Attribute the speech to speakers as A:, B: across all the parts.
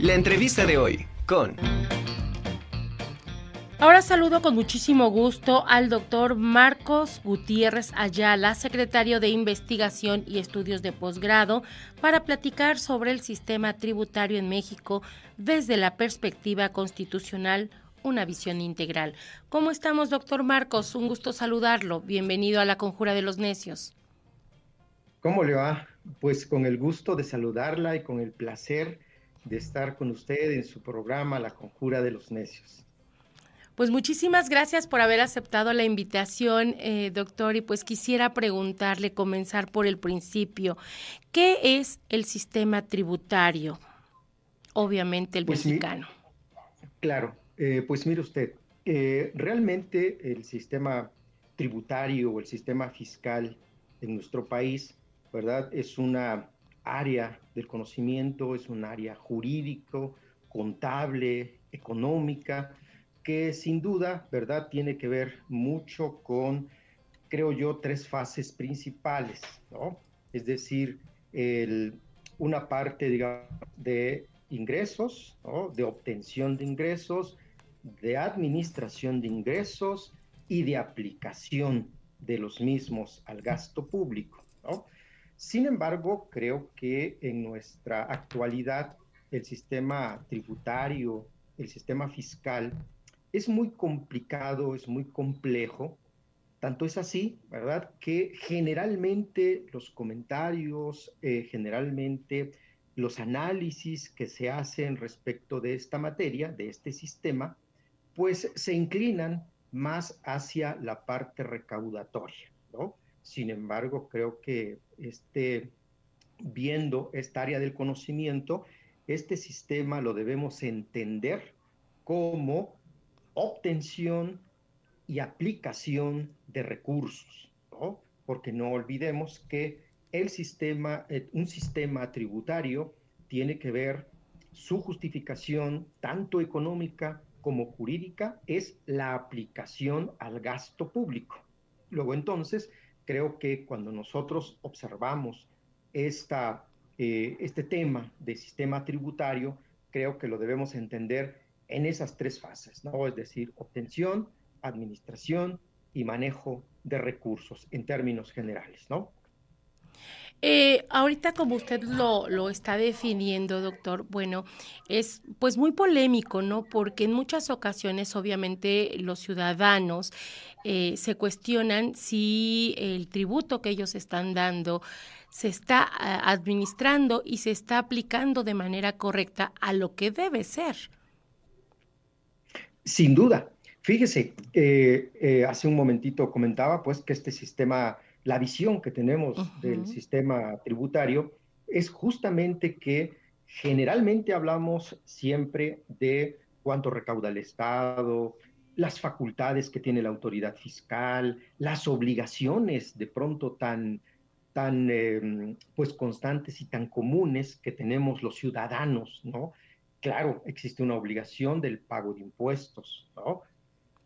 A: La entrevista de hoy con...
B: Ahora saludo con muchísimo gusto al doctor Marcos Gutiérrez Ayala, secretario de Investigación y Estudios de Posgrado, para platicar sobre el sistema tributario en México desde la perspectiva constitucional, una visión integral. ¿Cómo estamos, doctor Marcos? Un gusto saludarlo. Bienvenido a la Conjura de los Necios.
C: ¿Cómo le va? Pues con el gusto de saludarla y con el placer de estar con usted en su programa La Conjura de los Necios.
B: Pues muchísimas gracias por haber aceptado la invitación, eh, doctor. Y pues quisiera preguntarle, comenzar por el principio, ¿qué es el sistema tributario? Obviamente el
C: pues
B: mexicano.
C: claro, eh, pues mire usted, eh, realmente el sistema tributario o el sistema fiscal en nuestro país, ¿verdad? Es una área del conocimiento, es un área jurídico, contable, económica, que sin duda, ¿verdad?, tiene que ver mucho con, creo yo, tres fases principales, ¿no? Es decir, una parte, digamos, de ingresos, ¿no? de obtención de ingresos, de administración de ingresos y de aplicación de los mismos al gasto público, ¿no? Sin embargo, creo que en nuestra actualidad el sistema tributario, el sistema fiscal, es muy complicado, es muy complejo. Tanto es así, ¿verdad? Que generalmente los comentarios, eh, generalmente los análisis que se hacen respecto de esta materia, de este sistema, pues se inclinan más hacia la parte recaudatoria, ¿no? Sin embargo, creo que este, viendo esta área del conocimiento, este sistema lo debemos entender como obtención y aplicación de recursos, ¿no? Porque no olvidemos que el sistema, eh, un sistema tributario tiene que ver su justificación tanto económica como jurídica es la aplicación al gasto público. Luego entonces, creo que cuando nosotros observamos eh, este tema de sistema tributario, creo que lo debemos entender en esas tres fases, ¿no? Es decir, obtención, administración y manejo de recursos en términos generales, ¿no?
B: Eh, ahorita como usted lo, lo, está definiendo, doctor, bueno, es pues muy polémico, ¿no? Porque en muchas ocasiones, obviamente, los ciudadanos eh, se cuestionan si el tributo que ellos están dando se está administrando y se está aplicando de manera correcta a lo que debe ser.
C: Sin duda. Fíjese, eh, eh, hace un momentito comentaba pues que este sistema, la visión que tenemos del sistema tributario es justamente que generalmente hablamos siempre de cuánto recauda el Estado, las facultades que tiene la autoridad fiscal, las obligaciones de pronto tan, tan em, pues constantes y tan comunes que tenemos los ciudadanos, ¿no? Claro, existe una obligación del pago de impuestos, ¿no?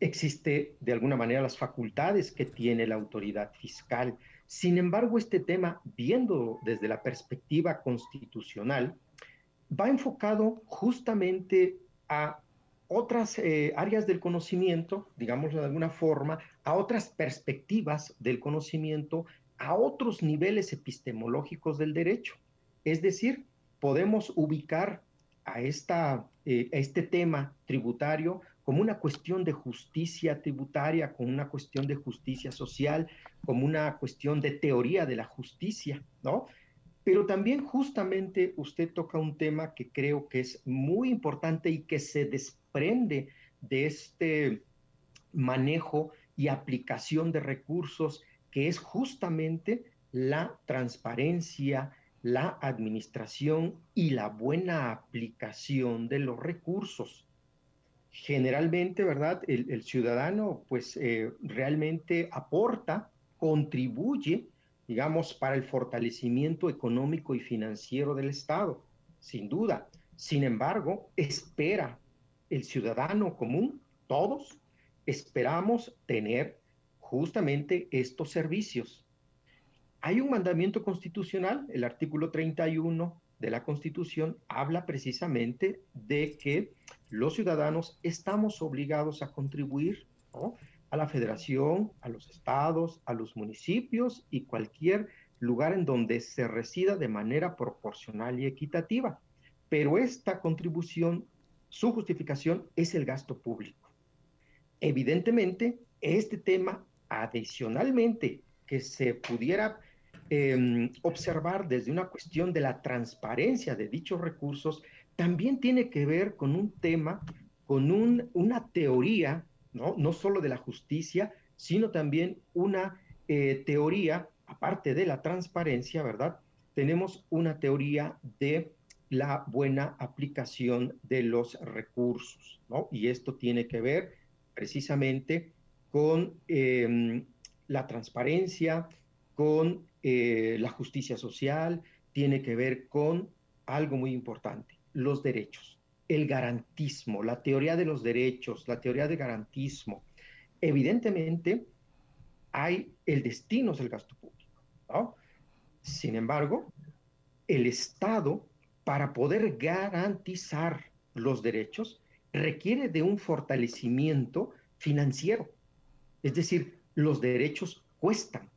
C: Existe de alguna manera las facultades que tiene la autoridad fiscal. Sin embargo, este tema, viendo desde la perspectiva constitucional, va enfocado justamente a otras eh, áreas del conocimiento, digámoslo de alguna forma, a otras perspectivas del conocimiento, a otros niveles epistemológicos del derecho. Es decir, podemos ubicar a, esta, eh, este tema tributario como una cuestión de justicia tributaria, como una cuestión de justicia social, como una cuestión de teoría de la justicia, ¿no? Pero también justamente usted toca un tema que creo que es muy importante y que se desprende de este manejo y aplicación de recursos, que es justamente la transparencia, la administración y la buena aplicación de los recursos. Generalmente, ¿verdad? El, ciudadano pues eh, realmente aporta, contribuye, digamos, para el fortalecimiento económico y financiero del Estado, sin duda. Sin embargo, espera el ciudadano común, todos, esperamos tener justamente estos servicios hay un mandamiento constitucional, el artículo 31, de la Constitución habla precisamente de que los ciudadanos estamos obligados a contribuir a la federación, a los estados, a los municipios y cualquier lugar en donde se resida de manera proporcional y equitativa. Pero esta contribución, su justificación es el gasto público. Evidentemente, este tema, adicionalmente, que se pudiera em, observar desde una cuestión de la transparencia de dichos recursos, también tiene que ver con un tema, con una teoría, ¿no? no solo de la justicia, sino también una eh, teoría aparte de la transparencia, ¿verdad? Tenemos una teoría de la buena aplicación de los recursos, ¿no? Y esto tiene que ver precisamente con em, la transparencia, con eh, la justicia social, tiene que ver con algo muy importante, los derechos, el garantismo, la teoría de los derechos, la teoría de garantismo. Evidentemente, hay el destino es el gasto público sin embargo, el Estado, para poder garantizar los derechos, requiere de un fortalecimiento financiero. Es decir, los derechos cuestan.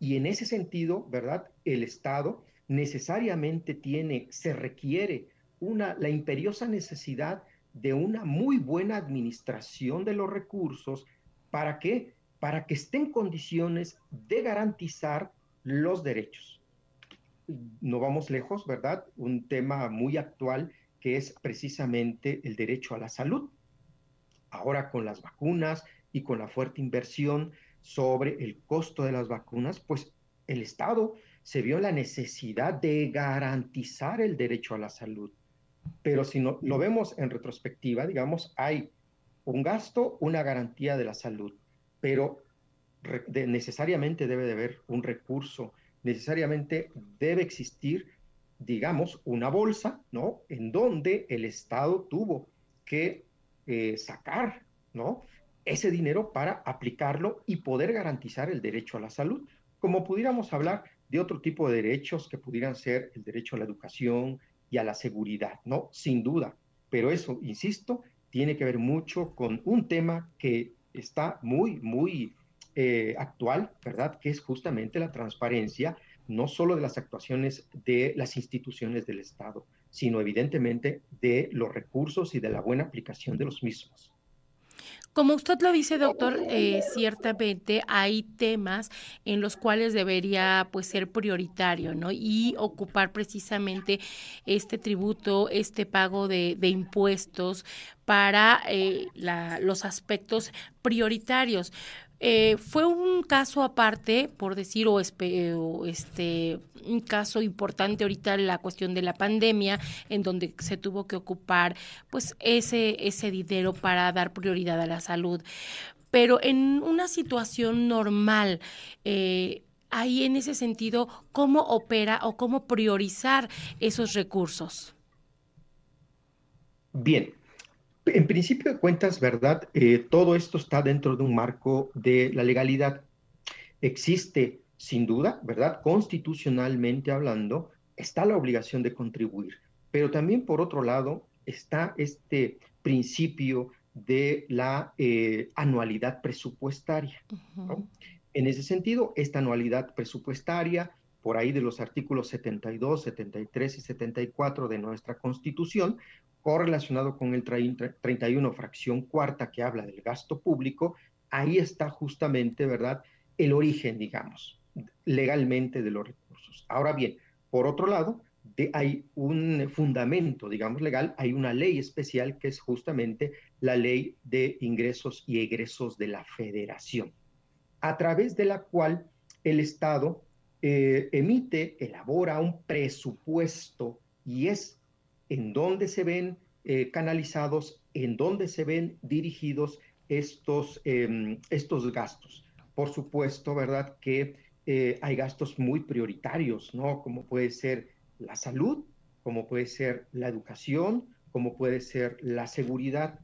C: Y en ese sentido, ¿verdad? El Estado necesariamente tiene, se requiere una, la imperiosa necesidad de una muy buena administración de los recursos para que, para que esté en condiciones de garantizar los derechos. No vamos lejos, ¿verdad? Un tema muy actual que es precisamente el derecho a la salud. Ahora con las vacunas y con la fuerte inversión sobre el costo de las vacunas, pues el Estado se vio la necesidad de garantizar el derecho a la salud. Pero si no, lo vemos en retrospectiva, digamos, hay un gasto, una garantía de la salud, pero necesariamente debe de haber un recurso, necesariamente debe existir, digamos, una bolsa, ¿no? En donde el Estado tuvo que eh, sacar, ¿no? Ese dinero para aplicarlo y poder garantizar el derecho a la salud, como pudiéramos hablar de otro tipo de derechos que pudieran ser el derecho a la educación y a la seguridad, ¿no? Sin duda. Pero eso, insisto, tiene que ver mucho con un tema que está muy, muy eh, actual, ¿verdad? Que es justamente la transparencia, no solo de las actuaciones de las instituciones del Estado, sino evidentemente de los recursos y de la buena aplicación de los mismos.
B: Como usted lo dice, doctor, eh, ciertamente hay temas en los cuales debería pues ser prioritario, ¿no? Y ocupar precisamente este tributo, este pago de, impuestos para eh, los aspectos prioritarios. Eh, fue un caso aparte, por decir, o, este, un caso importante ahorita la cuestión de la pandemia, en donde se tuvo que ocupar pues ese, ese dinero para dar prioridad a la salud. Pero en una situación normal, eh, ahí en ese sentido, ¿cómo opera o cómo priorizar esos recursos?
C: Bien, en principio de cuentas, ¿verdad? Eh, todo esto está dentro de un marco de la legalidad. Existe, sin duda, ¿verdad? Constitucionalmente hablando, está la obligación de contribuir, pero también por otro lado está este principio de la eh, anualidad presupuestaria. En ese sentido, esta anualidad presupuestaria, por ahí de los artículos 72, 73 y 74 de nuestra Constitución, correlacionado con el 31 fracción cuarta que habla del gasto público, ahí está justamente, ¿verdad?, el origen, digamos, legalmente de los recursos. Ahora bien, por otro lado, hay un fundamento, digamos, legal, hay una ley especial que es justamente la ley de ingresos y egresos de la federación, a través de la cual el Estado eh, emite, elabora un presupuesto y es en dónde se ven eh, canalizados, en dónde se ven dirigidos estos, em, estos gastos. Por supuesto, ¿verdad? Que eh, hay gastos muy prioritarios, ¿no? Como puede ser la salud, como puede ser la educación, como puede ser la seguridad.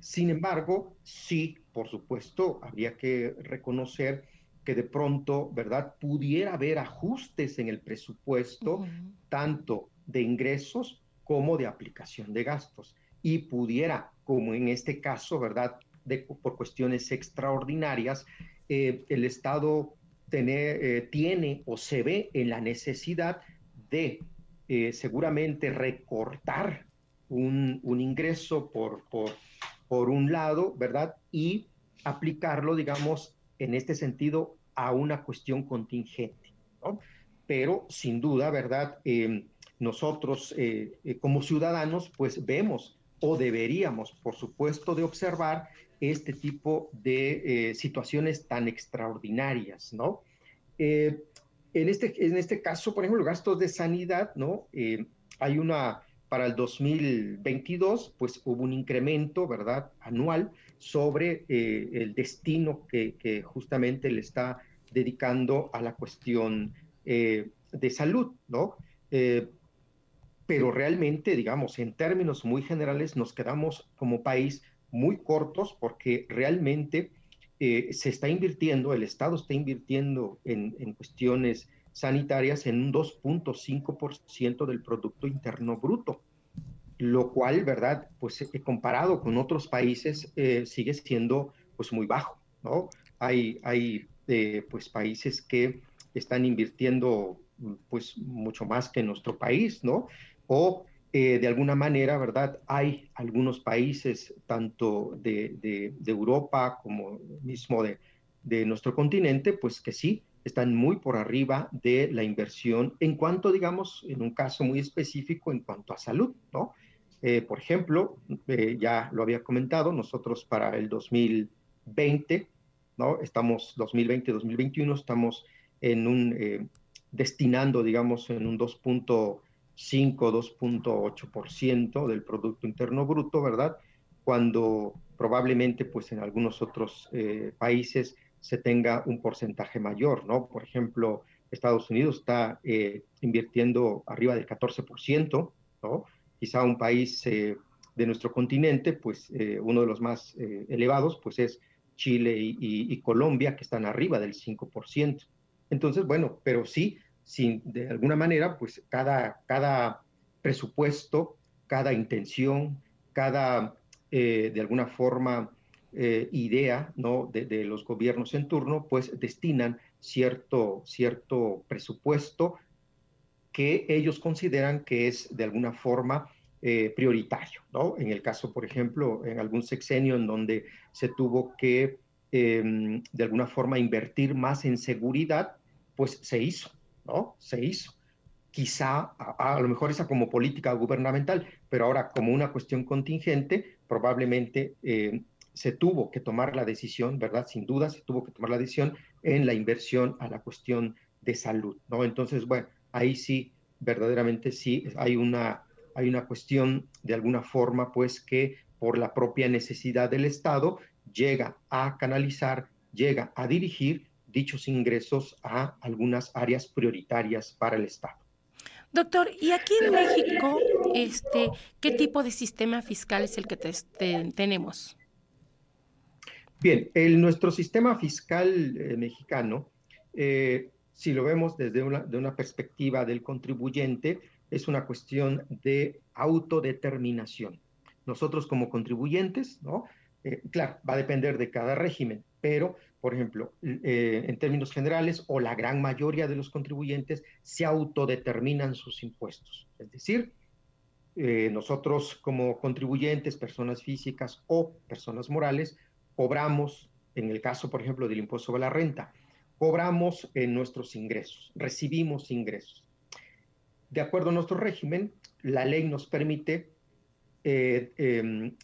C: Sin embargo, sí, por supuesto, habría que reconocer que de pronto, ¿verdad? Pudiera haber ajustes en el presupuesto, tanto de ingresos como de aplicación de gastos y pudiera, como en este caso, ¿verdad? De, por cuestiones extraordinarias, eh, el Estado eh, tiene o se ve en la necesidad de eh, seguramente recortar un, ingreso por, por, por un lado, ¿verdad? Y aplicarlo, digamos, en este sentido, a una cuestión contingente, ¿no? Pero sin duda, ¿verdad? Em, nosotros como ciudadanos, pues vemos o deberíamos, por supuesto, de observar este tipo de eh, situaciones tan extraordinarias, ¿no? Eh, en, este, en este caso, por ejemplo, gastos de sanidad, ¿no? Eh, hay una, para el 2022, pues hubo un incremento, ¿verdad?, anual sobre el destino que, que, justamente le está dedicando a la cuestión de salud, ¿no? pero realmente, digamos, en términos muy generales, nos quedamos como país muy cortos porque realmente eh, se está invirtiendo, el Estado está invirtiendo en, cuestiones sanitarias en un 2.5% del Producto Interno Bruto, lo cual, ¿verdad? Pues eh, comparado con otros países eh, sigue siendo pues muy bajo, ¿no? Hay, hay pues países que están invirtiendo pues mucho más que nuestro país, ¿no? o eh, de alguna manera, ¿verdad? Hay algunos países, tanto de, Europa como mismo de, nuestro continente, pues que sí, están muy por arriba de la inversión en cuanto, digamos, en un caso muy específico, en cuanto a salud, ¿no? Eh, por ejemplo, eh, ya lo había comentado, nosotros para el 2020, ¿no? Estamos 2020-2021, estamos en un, destinando, digamos, en un 2. 5, 2.8% del Producto Interno Bruto, ¿verdad? Cuando probablemente pues en algunos otros eh, países se tenga un porcentaje mayor, ¿no? Por ejemplo, Estados Unidos está eh, invirtiendo arriba del 14%, ¿no? Quizá un país eh, de nuestro continente, pues uno de los más elevados, pues es Chile y, Colombia, que están arriba del 5%. Entonces, bueno, pero sí, sin, de alguna manera, pues cada, cada presupuesto, cada intención, cada, eh, de alguna forma, eh, idea ¿no? De, los gobiernos en turno, pues destinan cierto, cierto presupuesto que ellos consideran que es de alguna forma eh, prioritario, ¿no? En el caso, por ejemplo, en algún sexenio en donde se tuvo que em, de alguna forma invertir más en seguridad, pues se hizo, ¿no? Se hizo. Quizá, a, lo mejor esa como política gubernamental, pero ahora como una cuestión contingente, probablemente eh, se tuvo que tomar la decisión, ¿verdad? Sin duda, se tuvo que tomar la decisión en la inversión a la cuestión de salud, ¿no? Entonces, bueno, ahí sí, verdaderamente sí, hay una, hay una cuestión de alguna forma, pues que por la propia necesidad del Estado llega a canalizar, llega a dirigir dichos ingresos a algunas áreas prioritarias para el Estado.
B: Doctor, ¿y aquí en México, este, qué tipo de sistema fiscal es el que tenemos?
C: Bien, el, nuestro sistema fiscal eh, mexicano, eh, si lo vemos desde una, de una perspectiva del contribuyente, es una cuestión de autodeterminación. Nosotros como contribuyentes, ¿no? Eh, claro, va a depender de cada régimen, pero por ejemplo, eh, en términos generales, o la gran mayoría de los contribuyentes se autodeterminan sus impuestos. Es decir, eh, nosotros como contribuyentes, personas físicas o personas morales, cobramos, en el caso, por ejemplo, del impuesto sobre la renta, cobramos en nuestros ingresos, recibimos ingresos. De acuerdo a nuestro régimen, la ley nos permite eh, em,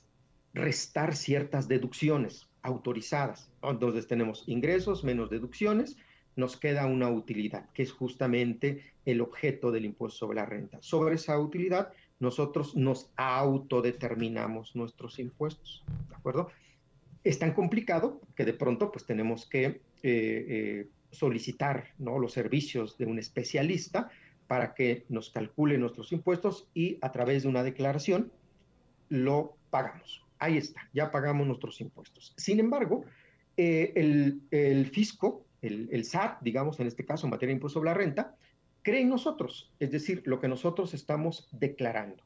C: restar ciertas deducciones autorizadas. Entonces tenemos ingresos menos deducciones, nos queda una utilidad, que es justamente el objeto del impuesto sobre la renta. Sobre esa utilidad, nosotros nos autodeterminamos nuestros impuestos, ¿de acuerdo? Es tan complicado que de pronto pues tenemos que eh, eh, solicitar ¿no? los servicios de un especialista para que nos calcule nuestros impuestos y a través de una declaración lo pagamos ahí está, ya pagamos nuestros impuestos. Sin embargo, eh, el, fisco, el, SAT, digamos en este caso en materia de impuesto sobre la renta, cree en nosotros, es decir, lo que nosotros estamos declarando.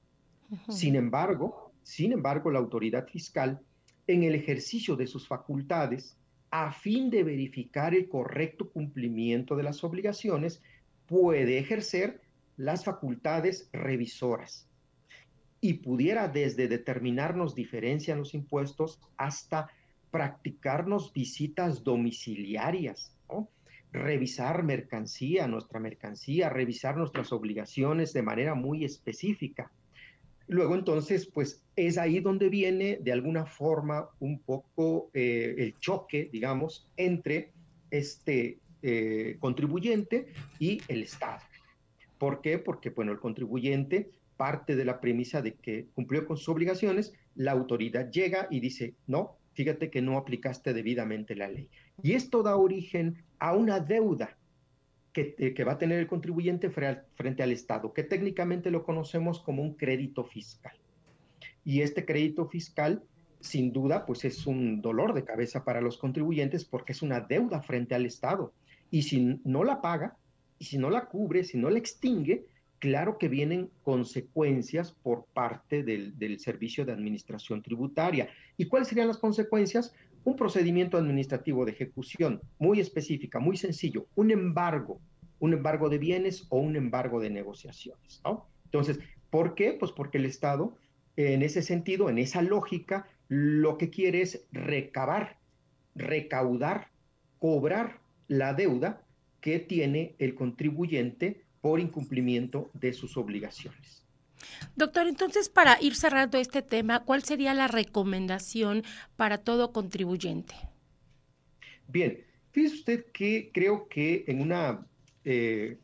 C: Sin embargo, sin embargo, la autoridad fiscal, en el ejercicio de sus facultades, a fin de verificar el correcto cumplimiento de las obligaciones, puede ejercer las facultades revisoras y pudiera desde determinarnos diferencia en los impuestos hasta practicarnos visitas domiciliarias, revisar mercancía, nuestra mercancía, revisar nuestras obligaciones de manera muy específica. Luego entonces, pues es ahí donde viene de alguna forma un poco eh, el choque, digamos, entre este eh, contribuyente y el Estado. ¿Por qué? Porque, bueno, el contribuyente parte de la premisa de que cumplió con sus obligaciones, la autoridad llega y dice, no, fíjate que no aplicaste debidamente la ley. Y esto da origen a una deuda que, eh, que va a tener el contribuyente frente al Estado, que técnicamente lo conocemos como un crédito fiscal. Y este crédito fiscal, sin duda, pues es un dolor de cabeza para los contribuyentes porque es una deuda frente al Estado. Y si no la paga, y si no la cubre, si no la extingue, claro que vienen consecuencias por parte del, servicio de administración tributaria. ¿Y cuáles serían las consecuencias? Un procedimiento administrativo de ejecución muy específica, muy sencillo, un embargo, un embargo de bienes o un embargo de negociaciones. Entonces, ¿por qué? Pues porque el Estado, en ese sentido, en esa lógica, lo que quiere es recabar, recaudar, cobrar la deuda que tiene el contribuyente por incumplimiento de sus obligaciones.
B: Doctor, entonces para ir cerrando este tema, ¿cuál sería la recomendación para todo contribuyente?
C: Bien, fíjese usted que creo que en una, eh,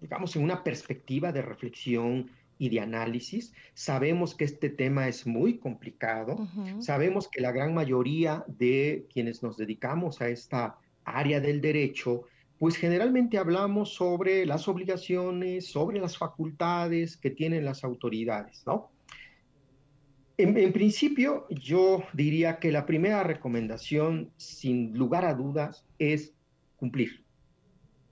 C: digamos, en una perspectiva de reflexión y de análisis, sabemos que este tema es muy complicado, sabemos que la gran mayoría de quienes nos dedicamos a esta área del derecho, pues generalmente hablamos sobre las obligaciones, sobre las facultades que tienen las autoridades, ¿no? En, principio, yo diría que la primera recomendación, sin lugar a dudas, es cumplir.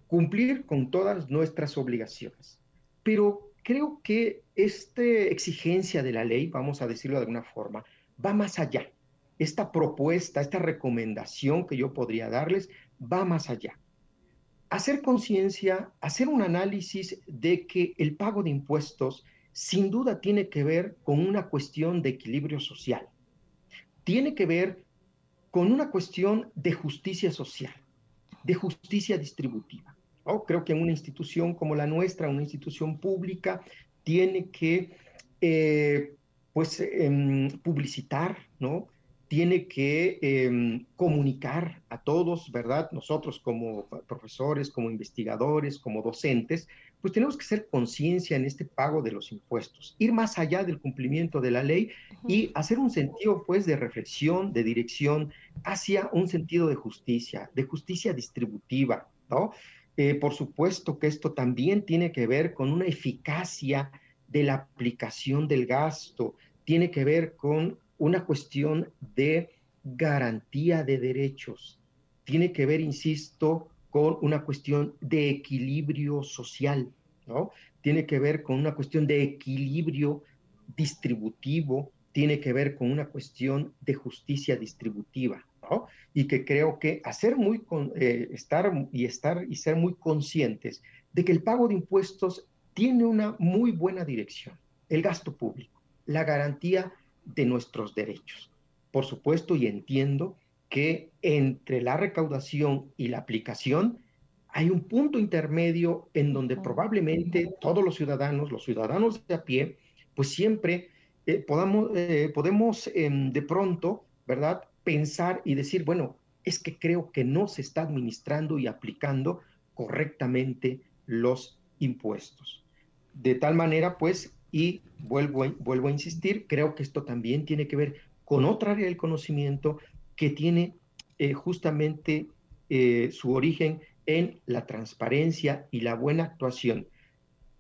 C: Cumplir con todas nuestras obligaciones. Pero creo que esta exigencia de la ley, vamos a decirlo de alguna forma, va más allá. Esta propuesta, esta recomendación que yo podría darles, va más allá hacer conciencia, hacer un análisis de que el pago de impuestos sin duda tiene que ver con una cuestión de equilibrio social, tiene que ver con una cuestión de justicia social, de justicia distributiva. Creo que en una institución como la nuestra, una institución pública, tiene que eh, pues, em, publicitar, ¿no? Tiene que em, comunicar a todos, ¿verdad? Nosotros como profesores, como investigadores, como docentes, pues tenemos que ser conciencia en este pago de los impuestos, ir más allá del cumplimiento de la ley y hacer un sentido, pues, de reflexión, de dirección hacia un sentido de justicia, de justicia distributiva, ¿no? Eh, por supuesto que esto también tiene que ver con una eficacia de la aplicación del gasto, tiene que ver con una cuestión de garantía de derechos. Tiene que ver, insisto, con una cuestión de equilibrio social, ¿no? Tiene que ver con una cuestión de equilibrio distributivo, tiene que ver con una cuestión de justicia distributiva, ¿no? Y que creo que hacer muy eh, estar y estar y ser muy conscientes de que el pago de impuestos tiene una muy buena dirección, el gasto público, la garantía de nuestros derechos. Por supuesto, y entiendo que entre la recaudación y la aplicación hay un punto intermedio en donde probablemente todos los ciudadanos, los ciudadanos de a pie, pues siempre eh, podamos, eh, podemos em, de pronto, ¿verdad?, pensar y decir, bueno, es que creo que no se está administrando y aplicando correctamente los impuestos. De tal manera, pues, y vuelvo, vuelvo a insistir, creo que esto también tiene que ver con otra área del conocimiento que tiene eh, justamente eh, su origen en la transparencia y la buena actuación,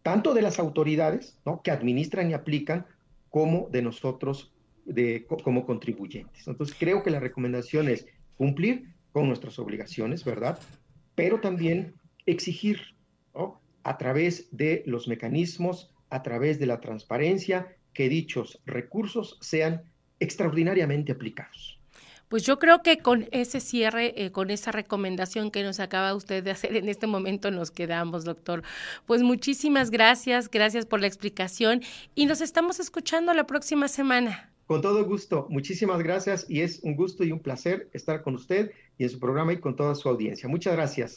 C: tanto de las autoridades ¿no? que administran y aplican, como de nosotros de, como contribuyentes. Entonces, creo que la recomendación es cumplir con nuestras obligaciones, ¿verdad? Pero también exigir, a través de los mecanismos, a través de la transparencia, que dichos recursos sean extraordinariamente aplicados.
B: Pues yo creo que con ese cierre, eh, con esa recomendación que nos acaba usted de hacer en este momento nos quedamos, doctor. Pues muchísimas gracias, gracias por la explicación y nos estamos escuchando la próxima semana.
C: Con todo gusto, muchísimas gracias y es un gusto y un placer estar con usted y en su programa y con toda su audiencia. Muchas gracias.